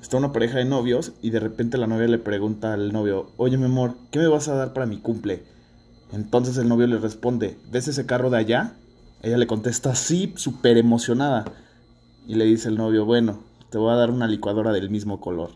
está una pareja de novios y de repente la novia le pregunta al novio, oye mi amor, ¿qué me vas a dar para mi cumple? Entonces el novio le responde, ¿ves ese carro de allá? Ella le contesta, sí, súper emocionada. Y le dice el novio, bueno, te voy a dar una licuadora del mismo color.